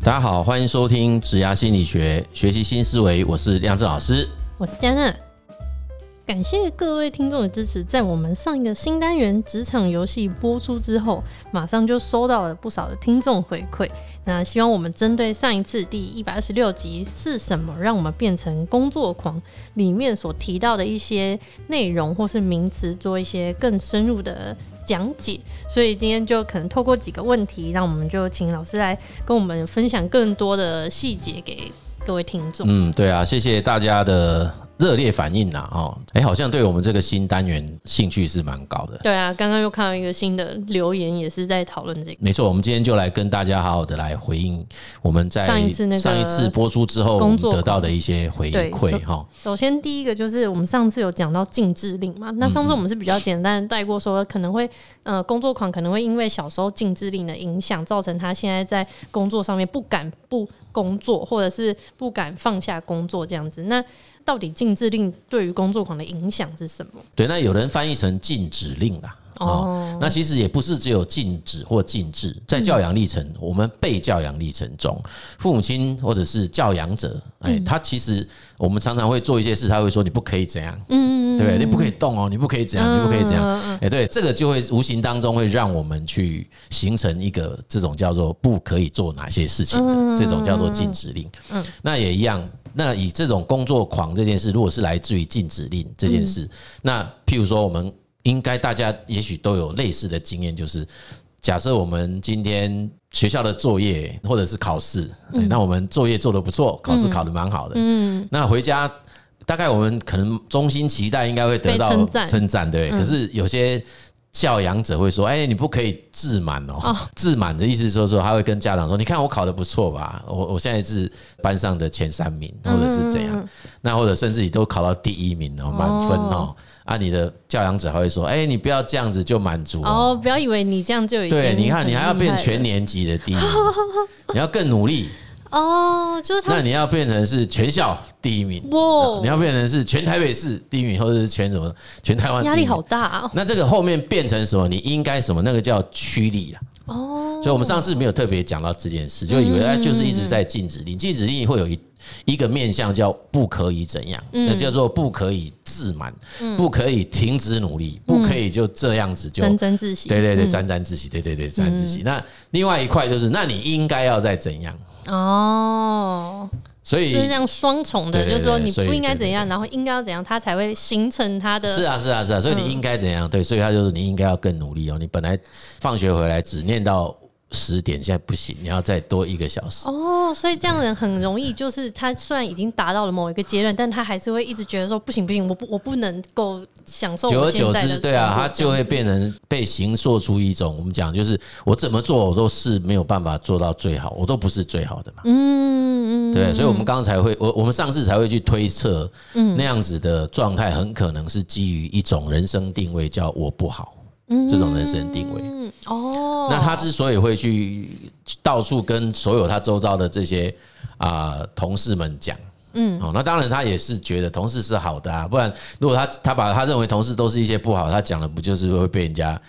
大家好，欢迎收听职涯心理学，学习新思维。我是亮震老师，我是嘉娜。感谢各位听众的支持。在我们上一个新单元职场游戏播出之后，马上就收到了不少的听众回馈。那希望我们针对上一次第一百二十六集是什么让我们变成工作狂里面所提到的一些内容或是名词，做一些更深入的讲解。所以今天就可能透过几个问题，让我们就请老师来跟我们分享更多的细节给各位听众。嗯，对啊，谢谢大家的。热烈反应呐，哦，哎，好像对我们这个新单元兴趣是蛮高的。对啊，刚刚又看到一个新的留言，也是在讨论这个。没错，我们今天就来跟大家好好的来回应我们在上一次那个上一次播出之后得到的一些回馈哈。首先第一个就是我们上次有讲到禁制令嘛，那上次我们是比较简单带过，说可能会呃工作狂可能会因为小时候禁制令的影响，造成他现在在工作上面不敢不工作，或者是不敢放下工作这样子。那到底禁制令对于工作狂的影响是什么？对，那有人翻译成禁止令啦。哦，那其实也不是只有禁止或禁制，在教养历程，我们被教养历程中，父母亲或者是教养者，哎，他其实我们常常会做一些事，他会说你不可以这样，嗯，对？你不可以动哦，你不可以这样，你不可以这样，哎，对，这个就会无形当中会让我们去形成一个这种叫做不可以做哪些事情的这种叫做禁止令。嗯，那也一样。那以这种工作狂这件事，如果是来自于禁止令这件事，那譬如说，我们应该大家也许都有类似的经验，就是假设我们今天学校的作业或者是考试，那我们作业做得不错，考试考得蛮好的，嗯，那回家大概我们可能衷心期待应该会得到称赞，对，可是有些。教养者会说：“哎，你不可以自满哦。自满的意思是说，说他会跟家长说：‘你看我考得不错吧？我我现在是班上的前三名，或者是怎样？那或者甚至你都考到第一名哦，满分哦。啊，你的教养者还会说：‘哎，你不要这样子就满足哦，不要以为你这样就已经对。你看，你还要变全年级的第一名，你要更努力。’”哦，就是他。那你要变成是全校第一名，哇！你要变成是全台北市第一名，或者是全什么全台湾？压力好大啊！那这个后面变成什么？你应该什么？那个叫驱力啊。哦。所以我们上次没有特别讲到这件事，就以为哎，就是一直在禁止令，禁止令会有一一个面向叫不可以怎样，那叫做不可以自满，不可以停止努力，不可以就这样子就沾沾自喜。对对对，沾沾自喜。对对对，沾沾自喜。那另外一块就是，那你应该要再怎样？哦，所以是这样双重的，就是说你不应该怎样，然后应该要怎样，他才会形成他的。是啊，是啊，是啊，所以你应该怎样？对，所以他就是你应该要更努力哦。你本来放学回来只念到。十点现在不行，你要再多一个小时哦。所以这样的人很容易，就是他虽然已经达到了某一个阶段，但他还是会一直觉得说不行不行，我不我不能够享受。久而久之，对啊，他就会变成被形塑出一种我们讲，就是我怎么做我都是没有办法做到最好，我都不是最好的嘛。嗯嗯，对，所以我们刚才会我我们上次才会去推测，嗯，那样子的状态很可能是基于一种人生定位，叫我不好。这种人生定位，哦，那他之所以会去到处跟所有他周遭的这些啊同事们讲，嗯，哦，那当然他也是觉得同事是好的啊，不然如果他他把他认为同事都是一些不好，他讲了不就是会被人家。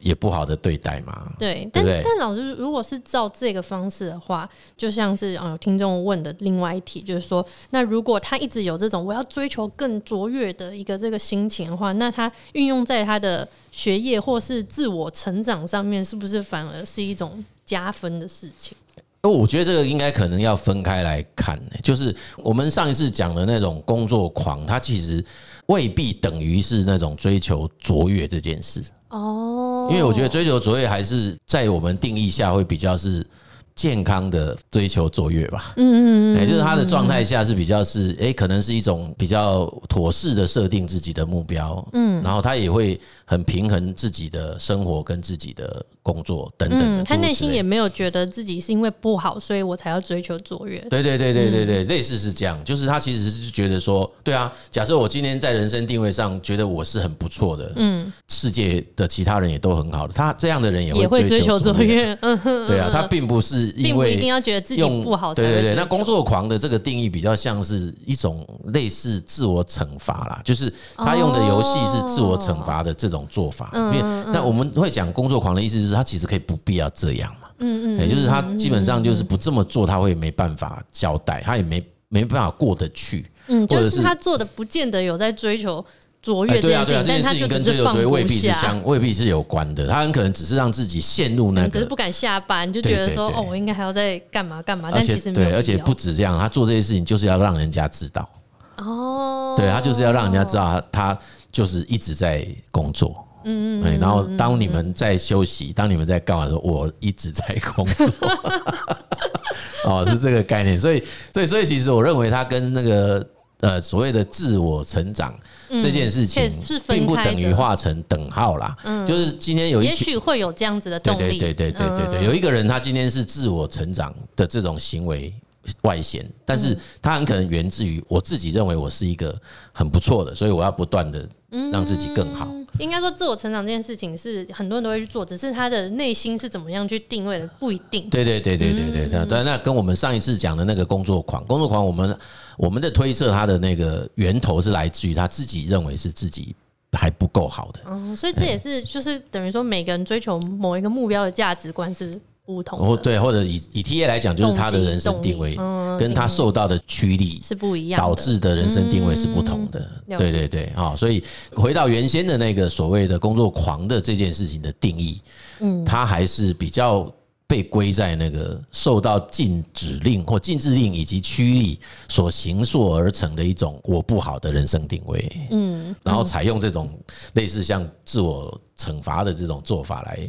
也不好的对待嘛，对，但但老师如果是照这个方式的话，就像是啊，有听众问的另外一题，就是说，那如果他一直有这种我要追求更卓越的一个这个心情的话，那他运用在他的学业或是自我成长上面，是不是反而是一种加分的事情？我觉得这个应该可能要分开来看，就是我们上一次讲的那种工作狂，他其实未必等于是那种追求卓越这件事。哦，因为我觉得追求卓越还是在我们定义下会比较是健康的追求卓越吧。嗯嗯嗯，也就是他的状态下是比较是，哎，可能是一种比较妥适的设定自己的目标。嗯，然后他也会很平衡自己的生活跟自己的。工作等等，嗯，他内心也没有觉得自己是因为不好，所以我才要追求卓越。对对对对对对，类似是这样，就是他其实是觉得说，对啊，假设我今天在人生定位上觉得我是很不错的，嗯，世界的其他人也都很好的，他这样的人也会追求卓越。嗯哼，对啊，他并不是因为一定要觉得自己不好。对对对，那工作狂的这个定义比较像是一种类似自我惩罚啦，就是他用的游戏是自我惩罚的这种做法。因为那我们会讲工作狂的意思是。就是他其实可以不必要这样嘛。嗯嗯，也就是他基本上就是不这么做，他会没办法交代，他也没没办法过得去。嗯，就是他做的不见得有在追求卓越这件事情，但他就只是放不下，未必是相，未必是有关的。他很可能只是让自己陷入那个，只是不敢下班，就觉得说哦，我应该还要再干嘛干嘛。但其实没对，而且不止这样，他做这些事情就是要让人家知道。哦，对，他就是要让人家知道他他就是一直在工作。嗯嗯，然后当你们在休息，当你们在干嘛的时候，我一直在工作。哦，是这个概念，所以，所以，所以，其实我认为他跟那个呃所谓的自我成长这件事情，并不等于画成等号啦。嗯，就是今天有一，也许会有这样子的动力。对对对对对对，有一个人他今天是自我成长的这种行为外显，但是他很可能源自于我自己认为我是一个很不错的，所以我要不断的让自己更好。应该说，自我成长这件事情是很多人都会去做，只是他的内心是怎么样去定位的不一定。对对对对对对对，对，那跟我们上一次讲的那个工作狂，工作狂，我们我们的推测，他的那个源头是来自于他自己认为是自己还不够好的。嗯，所以这也是就是等于说，每个人追求某一个目标的价值观是。不同哦，对，或者以以 TA 来讲，就是他的人生定位，跟他受到的驱力是不一样，导致的人生定位是不同的。对对对，啊，所以回到原先的那个所谓的工作狂的这件事情的定义，嗯，他还是比较被归在那个受到禁止令或禁制令以及驱力所形塑而成的一种我不好的人生定位，嗯，然后采用这种类似像自我惩罚的这种做法来。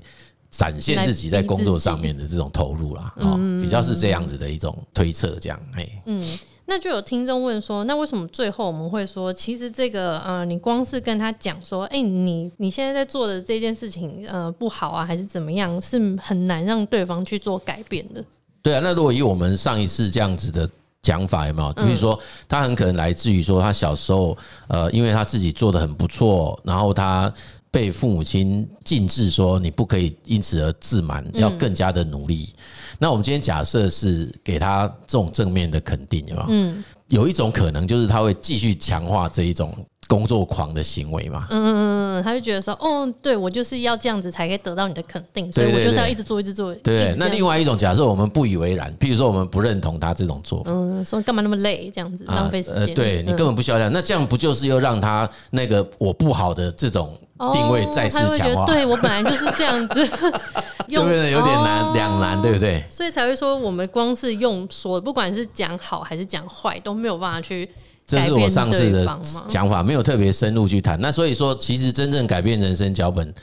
展现自己在工作上面的这种投入啦，哦，比较是这样子的一种推测，这样，嘿，嗯，那就有听众问说，那为什么最后我们会说，其实这个，呃，你光是跟他讲说，哎，你你现在在做的这件事情，呃，不好啊，还是怎么样，是很难让对方去做改变的。对啊，那如果以我们上一次这样子的讲法，有没有？比如说，他很可能来自于说，他小时候，呃，因为他自己做的很不错，然后他。被父母亲禁止说你不可以因此而自满，要更加的努力。那我们今天假设是给他这种正面的肯定，有没有？嗯，有一种可能就是他会继续强化这一种。工作狂的行为嘛，嗯嗯嗯，他就觉得说，哦，对我就是要这样子才可以得到你的肯定，所以我就是要一直做，一直做。对，那另外一种假设，我们不以为然，比如说我们不认同他这种做法，嗯，说干嘛那么累，这样子浪费时间。对，你根本不需要这样，那这样不就是又让他那个我不好的这种定位再次强化？对我本来就是这样子，就变得有点难两难，对不对？所以才会说，我们光是用说，不管是讲好还是讲坏，都没有办法去。这是我上次的讲法，没有特别深入去谈。那所以说，其实真正改变人生脚本，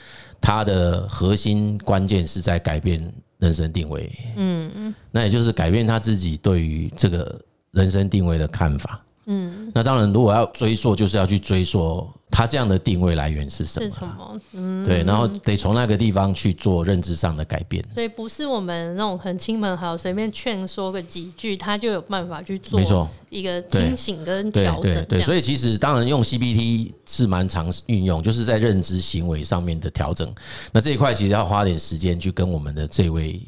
它的核心关键是在改变人生定位。嗯嗯，那也就是改变他自己对于这个人生定位的看法。嗯，那当然，如果要追溯，就是要去追溯他这样的定位来源是什么？是什么？嗯，对，然后得从那个地方去做认知上的改变。所以不是我们那种很亲朋好友随便劝说个几句，他就有办法去做。没错，一个清醒跟调整。对，所以其实当然用 CBT 是蛮常运用，就是在认知行为上面的调整。那这一块其实要花点时间去跟我们的这位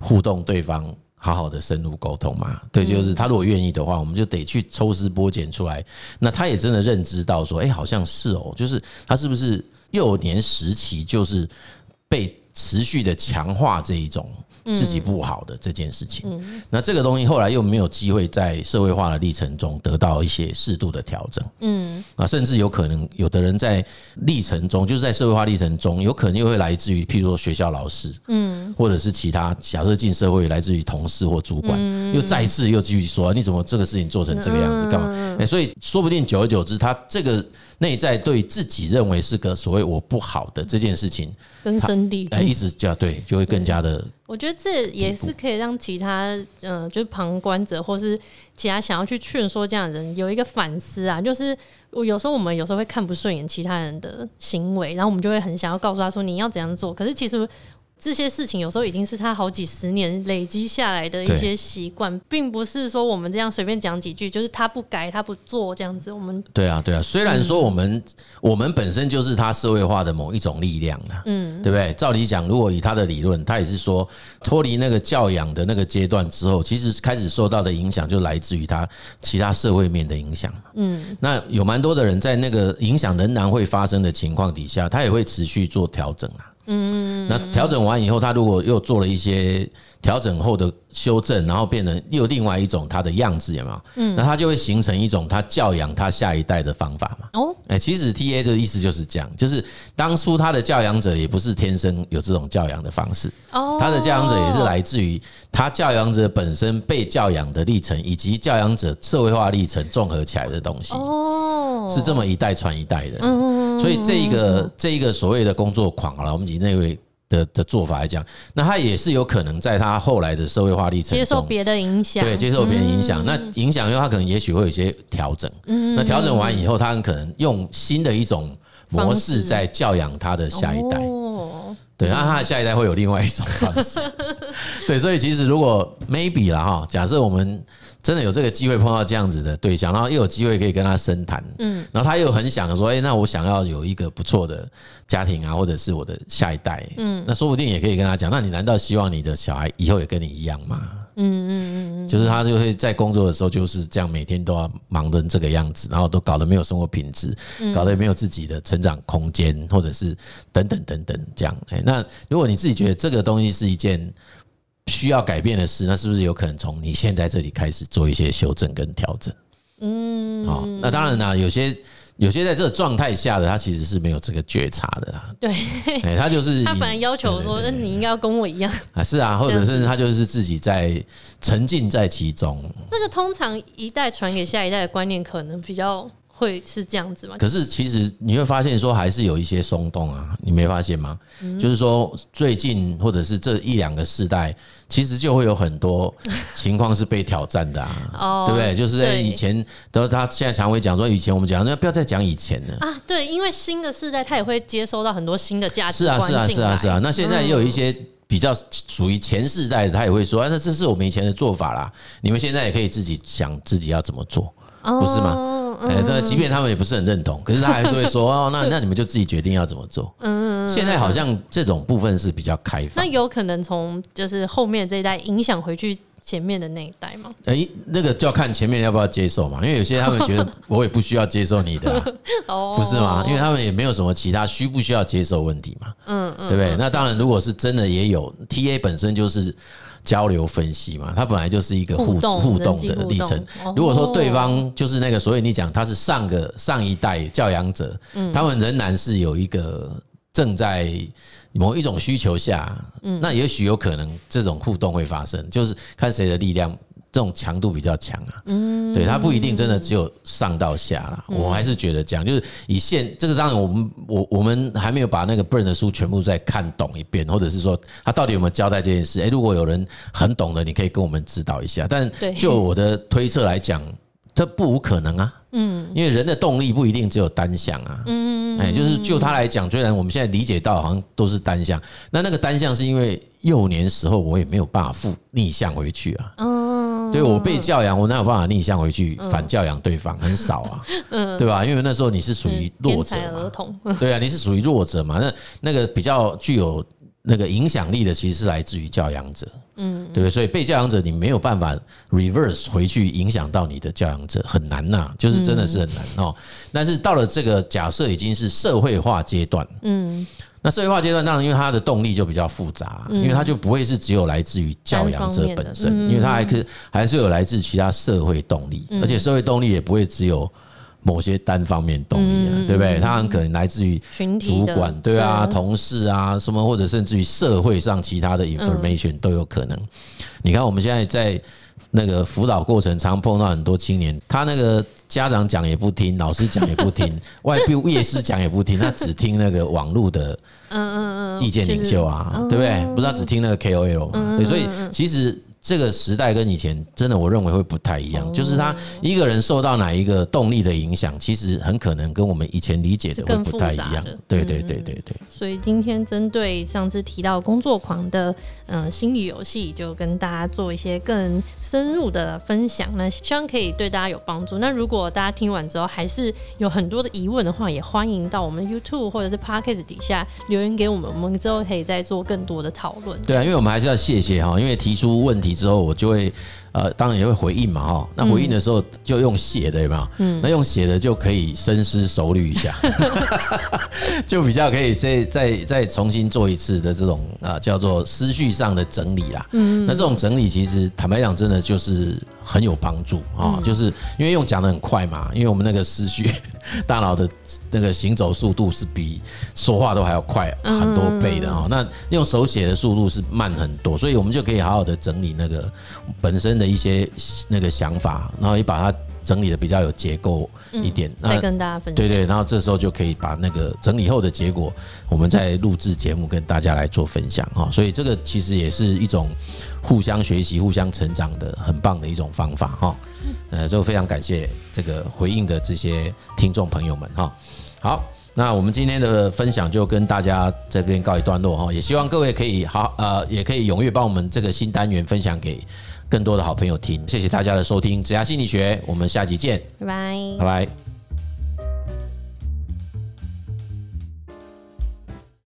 互动对方。好好的深入沟通嘛，对，就是他如果愿意的话，我们就得去抽丝剥茧出来。那他也真的认知到说，哎，好像是哦，就是他是不是幼年时期就是被持续的强化这一种。自己不好的这件事情，那这个东西后来又没有机会在社会化的历程中得到一些适度的调整，嗯，啊，甚至有可能有的人在历程中，就是在社会化历程中，有可能又会来自于譬如说学校老师，嗯，或者是其他假设进社会来自于同事或主管，又再次又继续说你怎么这个事情做成这个样子干嘛？哎，所以说不定久而久之，他这个。内在对自己认为是个所谓我不好的这件事情根深蒂固，哎，一直叫对，就会更加的。我觉得这也是可以让其他呃，就是旁观者或是其他想要去劝说这样的人有一个反思啊。就是我有时候我们有时候会看不顺眼其他人的行为，然后我们就会很想要告诉他说你要怎样做。可是其实。这些事情有时候已经是他好几十年累积下来的一些习惯，并不是说我们这样随便讲几句，就是他不改他不做这样子。我们对啊对啊，虽然说我们我们本身就是他社会化的某一种力量了，嗯，对不对？照理讲，如果以他的理论，他也是说脱离那个教养的那个阶段之后，其实开始受到的影响就来自于他其他社会面的影响。嗯，那有蛮多的人在那个影响仍然会发生的情况底下，他也会持续做调整啊。嗯，那调整完以后，他如果又做了一些调整后的修正，然后变成又另外一种他的样子，有没有？嗯，那他就会形成一种他教养他下一代的方法嘛。哦，哎，其实 T A 的意思就是这样，就是当初他的教养者也不是天生有这种教养的方式，哦，他的教养者也是来自于他教养者本身被教养的历程，以及教养者社会化历程综合起来的东西。哦，是这么一代传一代的。嗯，所以这一个这一个所谓的工作狂了，我们以那位。的的做法来讲，那他也是有可能在他后来的社会化历程中接受别的影响，对，接受别人影响。那影响，因为他可能也许会有一些调整。嗯，那调整完以后，他很可能用新的一种模式在教养他的下一代。哦，对，那他的下一代会有另外一种方式。对，所以其实如果 maybe 啦哈，假设我们。真的有这个机会碰到这样子的对象，然后又有机会可以跟他深谈，嗯，然后他又很想说，哎，那我想要有一个不错的家庭啊，或者是我的下一代，嗯，那说不定也可以跟他讲，那你难道希望你的小孩以后也跟你一样吗？嗯嗯嗯嗯，就是他就会在工作的时候就是这样，每天都要忙成这个样子，然后都搞得没有生活品质，搞得也没有自己的成长空间，或者是等等等等这样。哎，那如果你自己觉得这个东西是一件。需要改变的事，那是不是有可能从你现在这里开始做一些修正跟调整？嗯，好，那当然啦，有些有些在这个状态下的他其实是没有这个觉察的啦。对，他就是 他反而要求说，那你应该要跟我一样啊，是啊，或者是他就是自己在沉浸在其中。这个通常一代传给下一代的观念，可能比较。会是这样子吗？可是其实你会发现说还是有一些松动啊，你没发现吗？就是说最近或者是这一两个世代，其实就会有很多情况是被挑战的啊，对不对？就是在以前，都他现在常会讲说，以前我们讲，那不要再讲以前了啊。对，因为新的世代他也会接收到很多新的价值观。是啊，是啊，是啊，是啊。那现在也有一些比较属于前世代的，他也会说，那这是我们以前的做法啦，你们现在也可以自己想自己要怎么做，不是吗？哎，那，即便他们也不是很认同，可是他还是会说 哦，那那你们就自己决定要怎么做。嗯，现在好像这种部分是比较开放。那有可能从就是后面这一代影响回去前面的那一代吗？哎，那个就要看前面要不要接受嘛，因为有些他们觉得 我也不需要接受你的，不是吗？因为他们也没有什么其他需不需要接受问题嘛。嗯嗯，对不对？那当然，如果是真的也有 TA 本身就是。交流分析嘛，它本来就是一个互互动的历程。如果说对方就是那个，所以你讲他是上个上一代教养者，他们仍然是有一个正在某一种需求下，那也许有可能这种互动会发生，就是看谁的力量。这种强度比较强啊，嗯，对，它不一定真的只有上到下啦，我还是觉得这样，就是以现这个当然我们我我们还没有把那个 Byrne 的书全部再看懂一遍，或者是说他到底有没有交代这件事？诶，如果有人很懂的，你可以跟我们指导一下。但就我的推测来讲，这不无可能啊，嗯，因为人的动力不一定只有单向啊，嗯，哎，就是就他来讲，虽然我们现在理解到好像都是单向，那那个单向是因为幼年时候我也没有办法负逆向回去啊，嗯对，我被教养，我哪有办法逆向回去反教养对方？很少啊，对吧？因为那时候你是属于弱者嘛，对啊，你是属于弱者嘛。那那个比较具有那个影响力的，其实是来自于教养者，嗯，对不对？所以被教养者，你没有办法 reverse 回去影响到你的教养者，很难呐，就是真的是很难哦。但是到了这个假设已经是社会化阶段，嗯。那社会化阶段，当然因为它的动力就比较复杂，因为它就不会是只有来自于教养者本身，因为它还是还是有来自其他社会动力，而且社会动力也不会只有某些单方面动力啊，对不对？它很可能来自于主管，对啊，同事啊，什么或者甚至于社会上其他的 information 都有可能。你看我们现在在那个辅导过程，常碰到很多青年，他那个。家长讲也不听，老师讲也不听，外部业师讲也不听，他只听那个网络的，嗯嗯嗯，意见领袖啊，对不对？不知道只听那个 KOL 嘛？对，所以其实。这个时代跟以前真的，我认为会不太一样。就是他一个人受到哪一个动力的影响，其实很可能跟我们以前理解的会不太一样。对对对对对。所以今天针对上次提到工作狂的嗯心理游戏，就跟大家做一些更深入的分享。那希望可以对大家有帮助。那如果大家听完之后还是有很多的疑问的话，也欢迎到我们 YouTube 或者是 Podcast 底下留言给我们，我们之后可以再做更多的讨论。对啊，因为我们还是要谢谢哈，因为提出问题。之后，我就会。呃，当然也会回应嘛，哈。那回应的时候就用写的，有没有？嗯。那用写的就可以深思熟虑一下，就比较可以再再再重新做一次的这种啊，叫做思绪上的整理啦。嗯。那这种整理其实坦白讲，真的就是很有帮助啊，就是因为用讲的很快嘛，因为我们那个思绪大脑的那个行走速度是比说话都还要快很多倍的啊。那用手写的速度是慢很多，所以我们就可以好好的整理那个本身的。一些那个想法，然后也把它整理的比较有结构一点，嗯、再跟大家分享。对对，然后这时候就可以把那个整理后的结果，我们再录制节目跟大家来做分享哈。所以这个其实也是一种互相学习、互相成长的很棒的一种方法哈。呃，就非常感谢这个回应的这些听众朋友们哈。好，那我们今天的分享就跟大家这边告一段落哈。也希望各位可以好呃，也可以踊跃帮我们这个新单元分享给。更多的好朋友听，谢谢大家的收听《子牙心理学》，我们下集见，拜拜，拜拜。